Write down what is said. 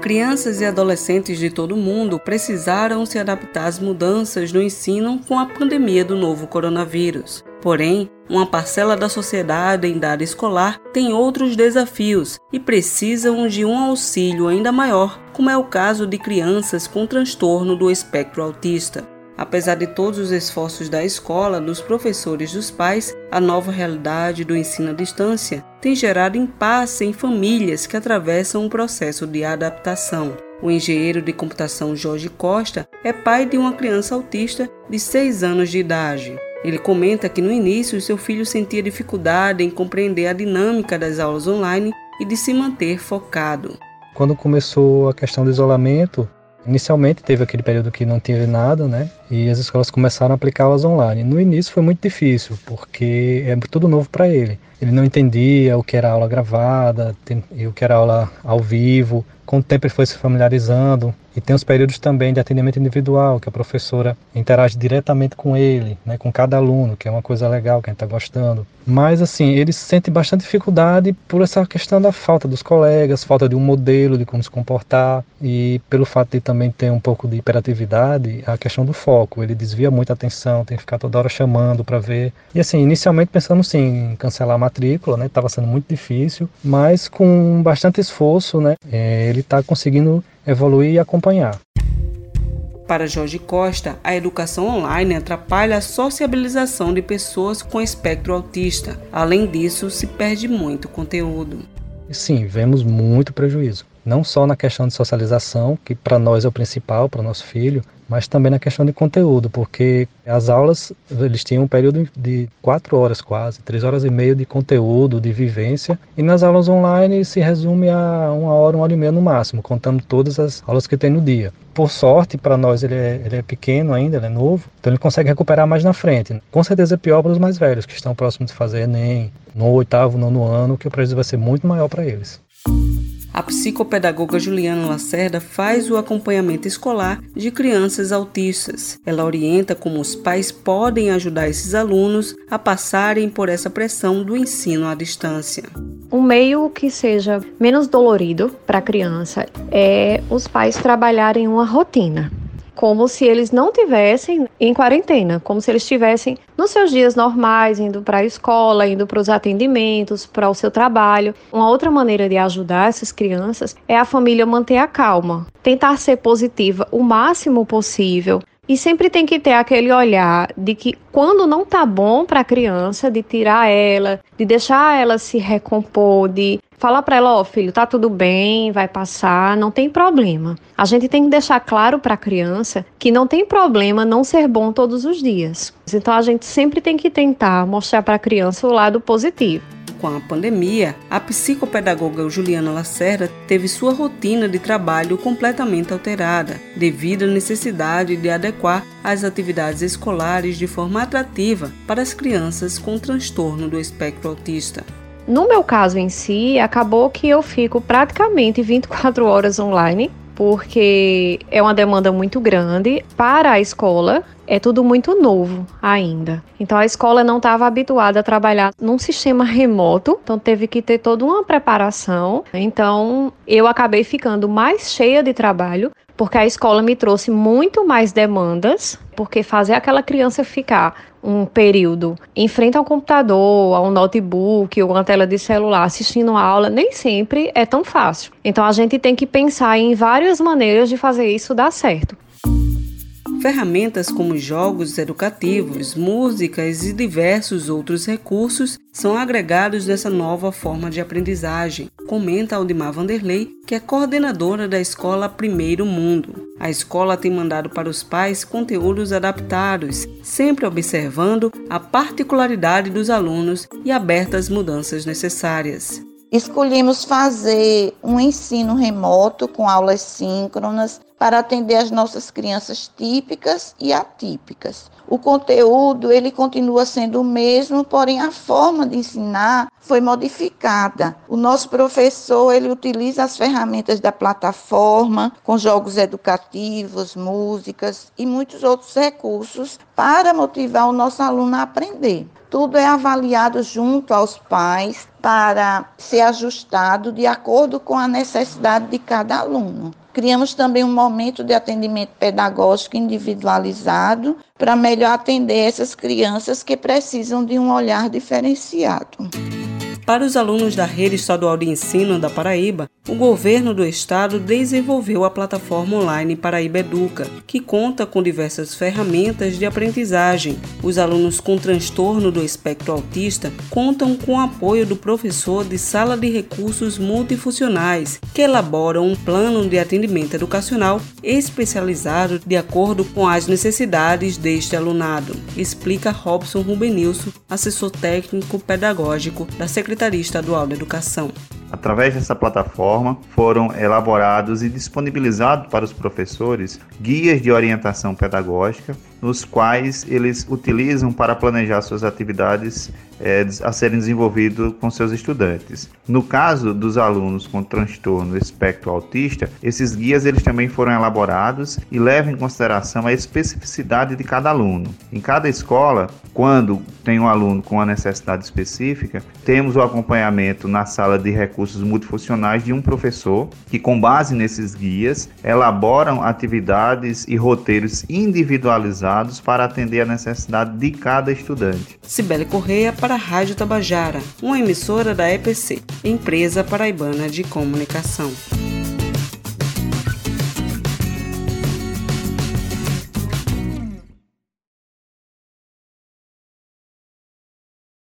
Crianças e adolescentes de todo o mundo precisaram se adaptar às mudanças no ensino com a pandemia do novo coronavírus. Porém, uma parcela da sociedade em idade escolar tem outros desafios e precisam de um auxílio ainda maior, como é o caso de crianças com transtorno do espectro autista. Apesar de todos os esforços da escola, dos professores dos pais, a nova realidade do ensino à distância tem gerado impasse em famílias que atravessam um processo de adaptação. O engenheiro de computação Jorge Costa é pai de uma criança autista de 6 anos de idade. Ele comenta que no início seu filho sentia dificuldade em compreender a dinâmica das aulas online e de se manter focado. Quando começou a questão do isolamento, Inicialmente teve aquele período que não teve nada, né? E as escolas começaram a aplicar aulas online. No início foi muito difícil, porque é tudo novo para ele. Ele não entendia o que era aula gravada o que era aula ao vivo. Com o tempo ele foi se familiarizando, e tem os períodos também de atendimento individual, que a professora interage diretamente com ele, né, com cada aluno, que é uma coisa legal, que a gente está gostando. Mas, assim, ele sente bastante dificuldade por essa questão da falta dos colegas, falta de um modelo de como se comportar, e pelo fato de também ter um pouco de hiperatividade, a questão do foco. Ele desvia muita atenção, tem que ficar toda hora chamando para ver. E, assim, inicialmente pensamos sim em cancelar a matrícula, né, estava sendo muito difícil, mas com bastante esforço, né, é, ele está conseguindo evoluir e acompanhar. Para Jorge Costa, a educação online atrapalha a sociabilização de pessoas com espectro autista. Além disso, se perde muito conteúdo. Sim, vemos muito prejuízo. Não só na questão de socialização, que para nós é o principal, para nosso filho, mas também na questão de conteúdo, porque as aulas eles tinham um período de quatro horas quase, três horas e meia de conteúdo, de vivência, e nas aulas online se resume a uma hora, uma hora e meia no máximo, contando todas as aulas que tem no dia. Por sorte, para nós ele é, ele é pequeno ainda, ele é novo, então ele consegue recuperar mais na frente. Com certeza é pior para os mais velhos, que estão próximos de fazer Enem, no oitavo, nono ano, que o prejuízo vai ser muito maior para eles. A psicopedagoga Juliana Lacerda faz o acompanhamento escolar de crianças autistas. Ela orienta como os pais podem ajudar esses alunos a passarem por essa pressão do ensino à distância. Um meio que seja menos dolorido para a criança é os pais trabalharem uma rotina como se eles não tivessem em quarentena, como se eles estivessem nos seus dias normais, indo para a escola, indo para os atendimentos, para o seu trabalho. Uma outra maneira de ajudar essas crianças é a família manter a calma, tentar ser positiva o máximo possível, e sempre tem que ter aquele olhar de que quando não tá bom para a criança, de tirar ela, de deixar ela se recompor, de falar para ela, ó, oh, filho, tá tudo bem, vai passar, não tem problema. A gente tem que deixar claro para a criança que não tem problema não ser bom todos os dias. Então a gente sempre tem que tentar mostrar para a criança o lado positivo com a pandemia, a psicopedagoga Juliana Lacerda teve sua rotina de trabalho completamente alterada, devido à necessidade de adequar as atividades escolares de forma atrativa para as crianças com transtorno do espectro autista. No meu caso em si, acabou que eu fico praticamente 24 horas online, porque é uma demanda muito grande para a escola, é tudo muito novo ainda. Então a escola não estava habituada a trabalhar num sistema remoto, então teve que ter toda uma preparação. Então eu acabei ficando mais cheia de trabalho, porque a escola me trouxe muito mais demandas, porque fazer aquela criança ficar um período em frente ao computador, a um notebook ou uma tela de celular assistindo a aula, nem sempre é tão fácil. Então a gente tem que pensar em várias maneiras de fazer isso dar certo. Ferramentas como jogos educativos, músicas e diversos outros recursos são agregados nessa nova forma de aprendizagem, comenta Aldemar Vanderlei, que é coordenadora da escola Primeiro Mundo. A escola tem mandado para os pais conteúdos adaptados, sempre observando a particularidade dos alunos e aberta às mudanças necessárias. Escolhemos fazer um ensino remoto com aulas síncronas para atender as nossas crianças típicas e atípicas. O conteúdo ele continua sendo o mesmo, porém a forma de ensinar foi modificada. O nosso professor ele utiliza as ferramentas da plataforma com jogos educativos, músicas e muitos outros recursos para motivar o nosso aluno a aprender. Tudo é avaliado junto aos pais para ser ajustado de acordo com a necessidade de cada aluno. Criamos também um momento de atendimento pedagógico individualizado para melhor atender essas crianças que precisam de um olhar diferenciado. Para os alunos da Rede Estadual de Ensino da Paraíba, o governo do estado desenvolveu a plataforma online Paraíba Educa, que conta com diversas ferramentas de aprendizagem. Os alunos com transtorno do espectro autista contam com o apoio do professor de sala de recursos multifuncionais, que elabora um plano de atendimento educacional especializado de acordo com as necessidades deste alunado, explica Robson Rubenilson, assessor técnico pedagógico da Secretaria Secretaria Estadual da Educação. Através dessa plataforma, foram elaborados e disponibilizados para os professores guias de orientação pedagógica, nos quais eles utilizam para planejar suas atividades é, a serem desenvolvidas com seus estudantes. No caso dos alunos com transtorno espectro autista, esses guias eles também foram elaborados e levam em consideração a especificidade de cada aluno. Em cada escola, quando tem um aluno com uma necessidade específica, temos o acompanhamento na sala de recursos multifuncionais de um professor que, com base nesses guias, elaboram atividades e roteiros individualizados para atender a necessidade de cada estudante. Cibele Correia para a Rádio Tabajara, uma emissora da EPC, Empresa Paraibana de Comunicação.